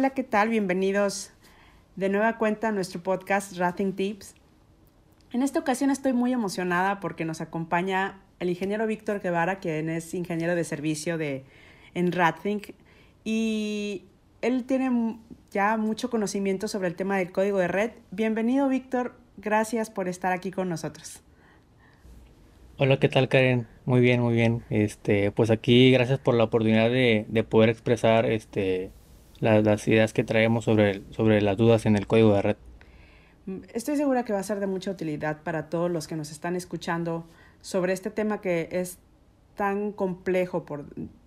Hola, ¿qué tal? Bienvenidos de nueva cuenta a nuestro podcast Rathing Tips. En esta ocasión estoy muy emocionada porque nos acompaña el ingeniero Víctor Guevara, quien es ingeniero de servicio de, en Rathing y él tiene ya mucho conocimiento sobre el tema del código de red. Bienvenido, Víctor. Gracias por estar aquí con nosotros. Hola, ¿qué tal, Karen? Muy bien, muy bien. Este, pues aquí, gracias por la oportunidad de, de poder expresar este, las ideas que traemos sobre, sobre las dudas en el código de red. Estoy segura que va a ser de mucha utilidad para todos los que nos están escuchando sobre este tema que es tan complejo, por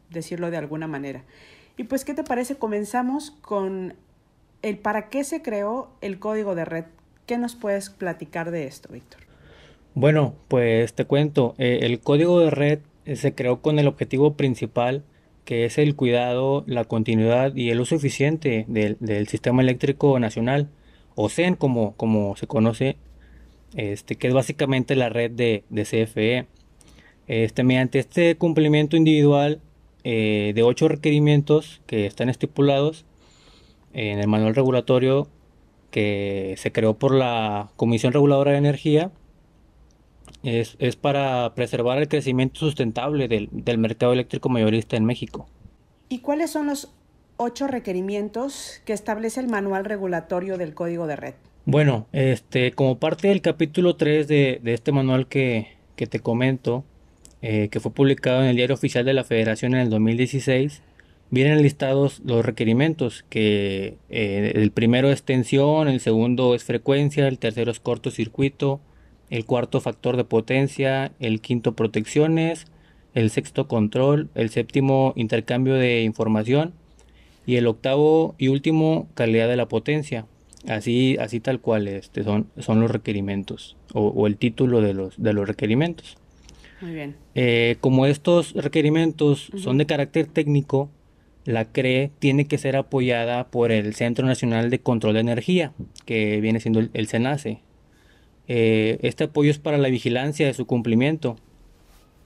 decirlo de alguna manera. Y pues, ¿qué te parece? Comenzamos con el para qué se creó el código de red. ¿Qué nos puedes platicar de esto, Víctor? Bueno, pues te cuento, eh, el código de red eh, se creó con el objetivo principal que es el cuidado, la continuidad y el uso eficiente del, sistema eléctrico nacional, o CEN como, se conoce, este, que es básicamente la red de, CFE. Este, mediante este cumplimiento individual eh, de ocho requerimientos que están estipulados en el manual regulatorio que se creó por la Comisión Reguladora de Energía, es, para preservar el crecimiento sustentable del, mercado eléctrico mayorista en México. ¿Y cuáles son los ocho requerimientos que establece el manual regulatorio del código de red? Bueno, este, como parte del capítulo 3 de, este manual que, te comento, eh, que fue publicado en el Diario Oficial de la Federación en el 2016, vienen listados los requerimientos, que eh, el primero es tensión, el segundo es frecuencia, el tercero es cortocircuito, el cuarto factor de potencia, el quinto protecciones, el sexto control, el séptimo intercambio de información y el octavo y último calidad de la potencia. Así, así tal cual este, son, son los requerimientos o, el título de los, de los requerimientos. Muy bien. Eh, como estos requerimientos son de carácter técnico, la CRE tiene que ser apoyada por el Centro Nacional de Control de Energía, que viene siendo el, el CENACE, eh, este apoyo es para la vigilancia de su cumplimiento,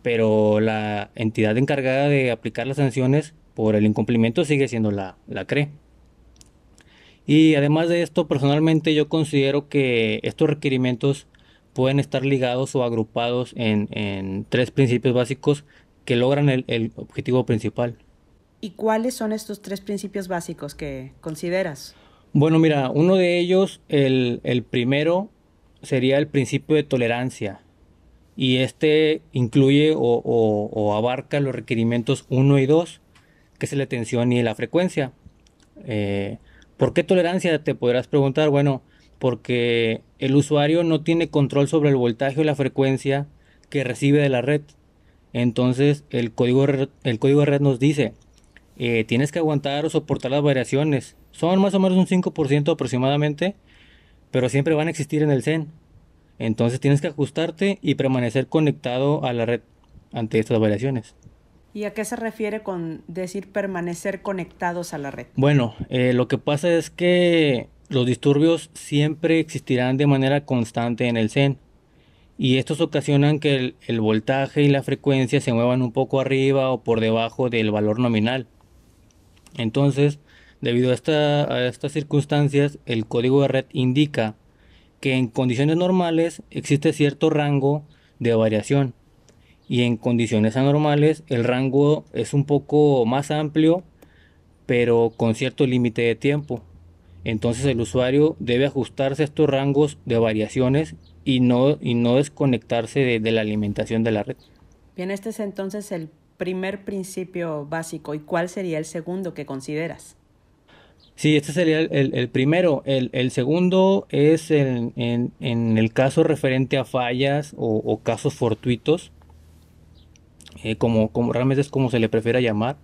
pero la entidad encargada de aplicar las sanciones por el incumplimiento sigue siendo la, la CRE. Y además de esto, personalmente yo considero que estos requerimientos pueden estar ligados o agrupados en, tres principios básicos que logran el, objetivo principal. ¿Y cuáles son estos tres principios básicos que consideras? Bueno, mira, uno de ellos, el, el primero, sería el principio de tolerancia y este incluye o, abarca los requerimientos 1 y 2, que es la tensión y la frecuencia. Eh, ¿Por qué tolerancia? Te podrás preguntar. Bueno, porque el usuario no tiene control sobre el voltaje o la frecuencia que recibe de la red. Entonces el código, el código de red nos dice, eh, tienes que aguantar o soportar las variaciones. Son más o menos un 5% aproximadamente pero siempre van a existir en el CEN. Entonces tienes que ajustarte y permanecer conectado a la red ante estas variaciones. ¿Y a qué se refiere con decir permanecer conectados a la red? Bueno, eh, lo que pasa es que los disturbios siempre existirán de manera constante en el CEN y estos ocasionan que el, el, voltaje y la frecuencia se muevan un poco arriba o por debajo del valor nominal. Entonces, Debido a, estas circunstancias, el código de red indica que en condiciones normales existe cierto rango de variación y en condiciones anormales el rango es un poco más amplio pero con cierto límite de tiempo. Entonces el usuario debe ajustarse a estos rangos de variaciones y no, y no desconectarse de la alimentación de la red. Bien, este es entonces el primer principio básico. ¿Y cuál sería el segundo que consideras? Sí, este sería el, primero. El, segundo es en, el caso referente a fallas o, casos fortuitos, eh, como, como, realmente es como se le prefiera llamar.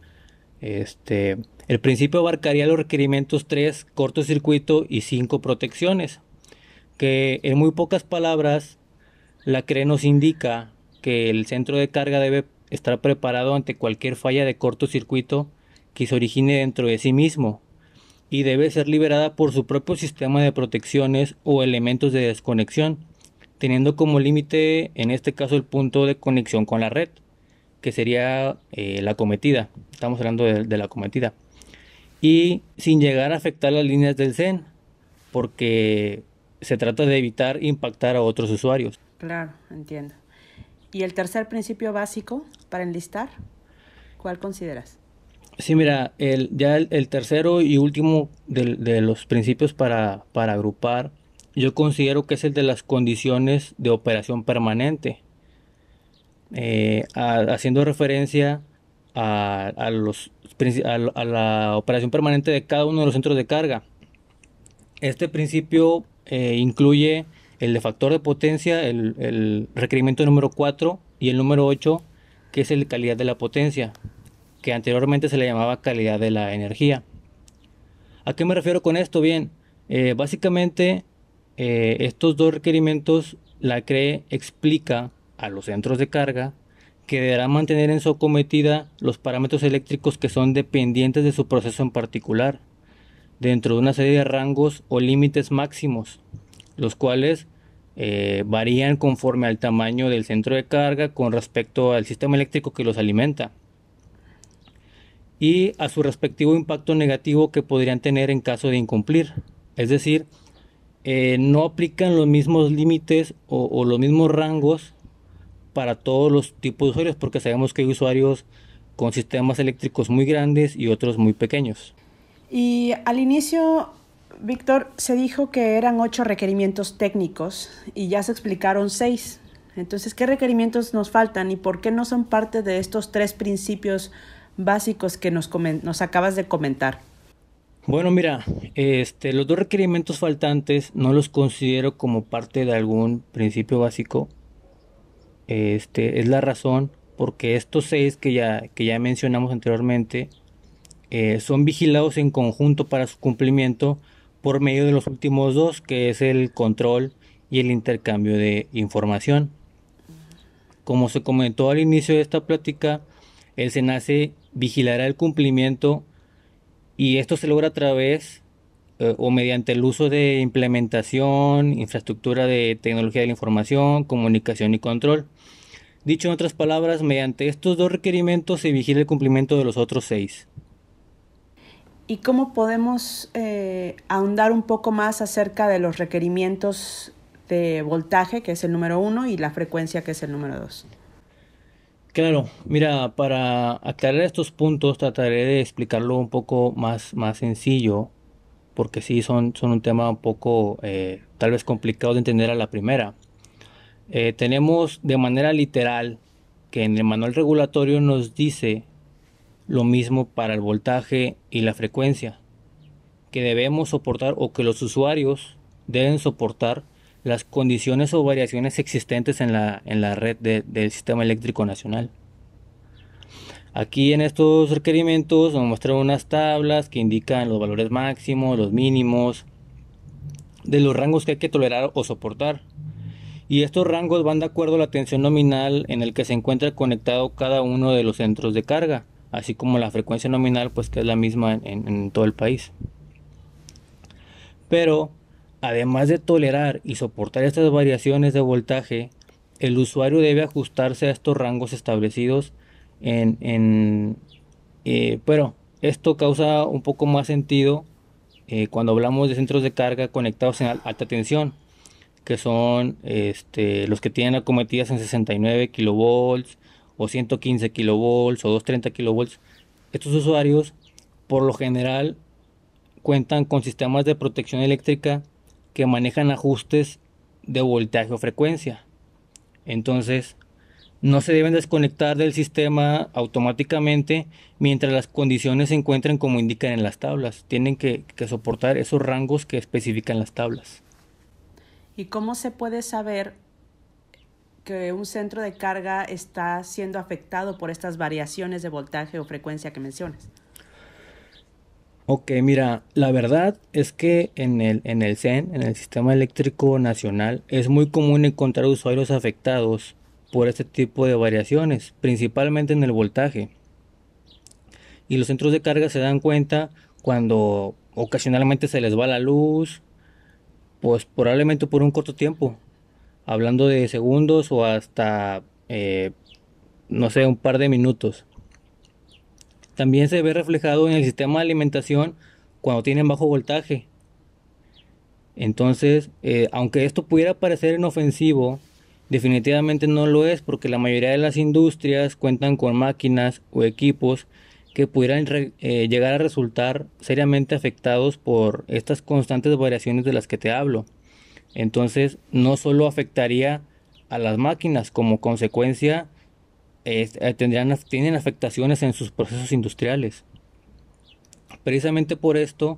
Este, el principio abarcaría los requerimientos 3, cortocircuito y 5, protecciones, que en muy pocas palabras la CRE nos indica que el centro de carga debe estar preparado ante cualquier falla de cortocircuito que se origine dentro de sí mismo y debe ser liberada por su propio sistema de protecciones o elementos de desconexión, teniendo como límite en este caso el punto de conexión con la red, que sería eh, la cometida. Estamos hablando de, la cometida. y sin llegar a afectar las líneas del CEN, porque se trata de evitar impactar a otros usuarios. Claro, entiendo. ¿Y el tercer principio básico para enlistar? ¿Cuál consideras? Sí, mira, el, ya el, tercero y último de, los principios para, para, agrupar, yo considero que es el de las condiciones de operación permanente, eh, haciendo referencia a, los, a, la operación permanente de cada uno de los centros de carga. Este principio eh, incluye el de factor de potencia, el, el requerimiento número 4 y el número 8, que es el de calidad de la potencia que anteriormente se le llamaba calidad de la energía. ¿A qué me refiero con esto? Bien, eh, básicamente eh, estos dos requerimientos la CRE explica a los centros de carga que deberán mantener en su acometida los parámetros eléctricos que son dependientes de su proceso en particular, dentro de una serie de rangos o límites máximos, los cuales eh, varían conforme al tamaño del centro de carga con respecto al sistema eléctrico que los alimenta y a su respectivo impacto negativo que podrían tener en caso de incumplir. Es decir, eh, no aplican los mismos límites o, los mismos rangos para todos los tipos de usuarios porque sabemos que hay usuarios con sistemas eléctricos muy grandes y otros muy pequeños. Y al inicio, Víctor, se dijo que eran ocho requerimientos técnicos y ya se explicaron seis. Entonces, ¿qué requerimientos nos faltan y por qué no son parte de estos tres principios básicos que nos, nos acabas de comentar? Bueno, mira, este, los dos requerimientos faltantes no los considero como parte de algún principio básico. Este, es la razón porque estos seis que ya, que ya mencionamos anteriormente eh, son vigilados en conjunto para su cumplimiento por medio de los últimos dos, que es el control y el intercambio de información. Como se comentó al inicio de esta plática, el SENACE vigilará el cumplimiento y esto se logra a través eh, o mediante el uso de implementación, infraestructura de tecnología de la información, comunicación y control. Dicho en otras palabras, mediante estos dos requerimientos se vigila el cumplimiento de los otros seis. ¿Y cómo podemos eh, ahondar un poco más acerca de los requerimientos de voltaje, que es el número uno, y la frecuencia, que es el número dos? Claro, mira, para aclarar estos puntos trataré de explicarlo un poco más, más sencillo, porque sí son, son un tema un poco eh, tal vez complicado de entender a la primera. Eh, tenemos de manera literal que en el manual regulatorio nos dice lo mismo para el voltaje y la frecuencia, que debemos soportar o que los usuarios deben soportar las condiciones o variaciones existentes en la, en la red del sistema eléctrico nacional. Aquí en estos requerimientos nos muestran unas tablas que indican los valores máximos, los mínimos, de los rangos que hay que tolerar o soportar. Y estos rangos van de acuerdo a la tensión nominal en el que se encuentra conectado cada uno de los centros de carga, así como la frecuencia nominal, pues que es la misma en, en todo el país. Pero Además de tolerar y soportar estas variaciones de voltaje, el usuario debe ajustarse a estos rangos establecidos en... Eh, pero esto causa un poco más sentido eh, cuando hablamos de centros de carga conectados en alta tensión, que son este, los que tienen acometidas en 69 kilovolts o 115 kilovolts o 230 kilovolts. Estos usuarios por lo general cuentan con sistemas de protección eléctrica que manejan ajustes de voltaje o frecuencia. Entonces, no se deben desconectar del sistema automáticamente mientras las condiciones se encuentren como indican en las tablas. Tienen que, soportar esos rangos que especifican las tablas. ¿Y cómo se puede saber que un centro de carga está siendo afectado por estas variaciones de voltaje o frecuencia que mencionas? Ok, mira, la verdad es que en el, en el CEN, en el Sistema Eléctrico Nacional, es muy común encontrar usuarios afectados por este tipo de variaciones, principalmente en el voltaje. Y los centros de carga se dan cuenta cuando ocasionalmente se les va la luz, pues probablemente por un corto tiempo, hablando de segundos o hasta, eh, no sé, un par de minutos. También se ve reflejado en el sistema de alimentación cuando tienen bajo voltaje. Entonces, eh, aunque esto pudiera parecer inofensivo, definitivamente no lo es porque la mayoría de las industrias cuentan con máquinas o equipos que pudieran eh, llegar a resultar seriamente afectados por estas constantes variaciones de las que te hablo. Entonces, no solo afectaría a las máquinas, como consecuencia eh, tendrían, tienen afectaciones en sus procesos industriales. Precisamente por esto,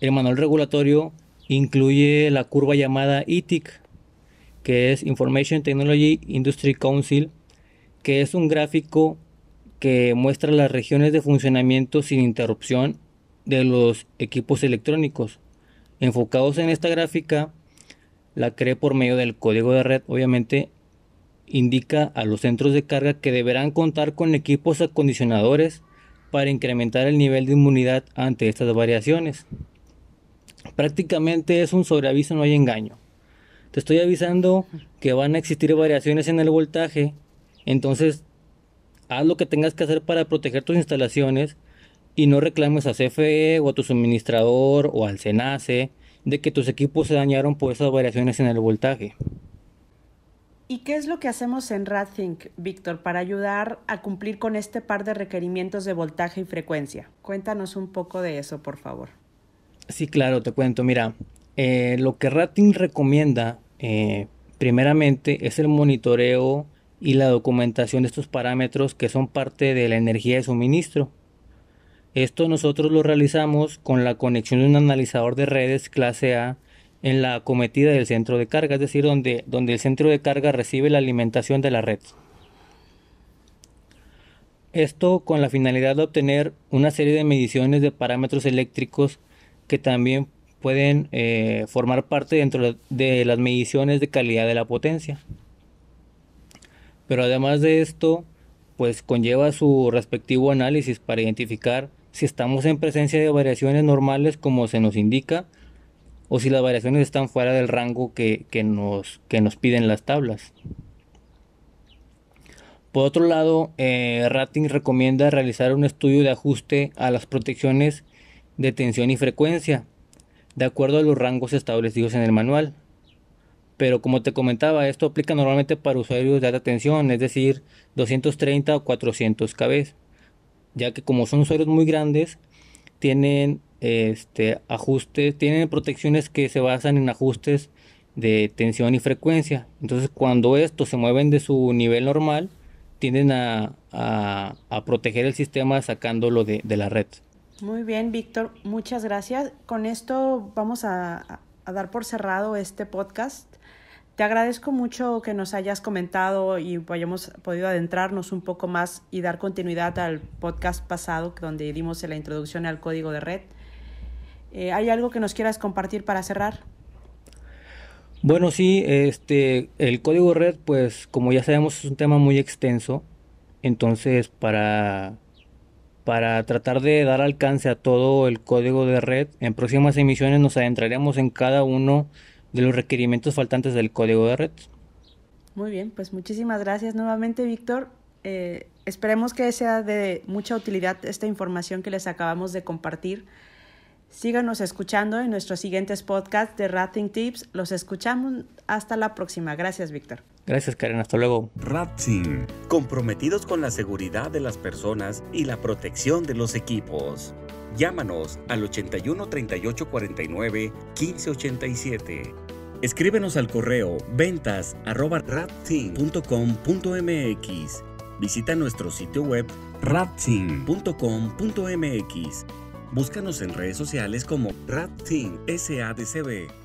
el manual regulatorio incluye la curva llamada ITIC, que es Information Technology Industry Council, que es un gráfico que muestra las regiones de funcionamiento sin interrupción de los equipos electrónicos. Enfocados en esta gráfica, la cree por medio del código de red, obviamente indica a los centros de carga que deberán contar con equipos acondicionadores para incrementar el nivel de inmunidad ante estas variaciones. Prácticamente es un sobreaviso, no hay engaño. Te estoy avisando que van a existir variaciones en el voltaje, entonces haz lo que tengas que hacer para proteger tus instalaciones y no reclames a CFE o a tu suministrador o al SENACE de que tus equipos se dañaron por esas variaciones en el voltaje. ¿Y qué es lo que hacemos en RadThink, Víctor, para ayudar a cumplir con este par de requerimientos de voltaje y frecuencia? Cuéntanos un poco de eso, por favor. Sí, claro, te cuento. Mira, eh, lo que RadThink recomienda, eh, primeramente, es el monitoreo y la documentación de estos parámetros que son parte de la energía de suministro. Esto nosotros lo realizamos con la conexión de un analizador de redes clase A en la acometida del centro de carga, es decir, donde, donde el centro de carga recibe la alimentación de la red. Esto con la finalidad de obtener una serie de mediciones de parámetros eléctricos que también pueden eh, formar parte dentro de las mediciones de calidad de la potencia. Pero además de esto, pues conlleva su respectivo análisis para identificar si estamos en presencia de variaciones normales como se nos indica o si las variaciones están fuera del rango que, nos, que nos piden las tablas. Por otro lado, eh, Rating recomienda realizar un estudio de ajuste a las protecciones de tensión y frecuencia, de acuerdo a los rangos establecidos en el manual. Pero como te comentaba, esto aplica normalmente para usuarios de alta tensión, es decir, 230 o 400 kb, ya que como son usuarios muy grandes, tienen este, ajustes, tienen protecciones que se basan en ajustes de tensión y frecuencia. Entonces, cuando estos se mueven de su nivel normal, tienden a, proteger el sistema sacándolo de, la red. Muy bien, Víctor, muchas gracias. Con esto vamos a, a dar por cerrado este podcast. Te agradezco mucho que nos hayas comentado y hayamos podido adentrarnos un poco más y dar continuidad al podcast pasado donde dimos la introducción al código de red. Eh, ¿Hay algo que nos quieras compartir para cerrar? Bueno, sí, este, el código de red, pues como ya sabemos, es un tema muy extenso. Entonces, para, para tratar de dar alcance a todo el código de red, en próximas emisiones nos adentraremos en cada uno los requerimientos faltantes del código de red. Muy bien, pues muchísimas gracias nuevamente, Víctor. Eh, esperemos que sea de mucha utilidad esta información que les acabamos de compartir. Síganos escuchando en nuestros siguientes podcasts de Rating Tips. Los escuchamos hasta la próxima. Gracias, Víctor. Gracias, Karen. Hasta luego. Rating, comprometidos con la seguridad de las personas y la protección de los equipos. Llámanos al 81 38 49 15 87. Escríbenos al correo ventas arroba Visita nuestro sitio web ratting.com.mx Búscanos en redes sociales como RadTeam SADCB.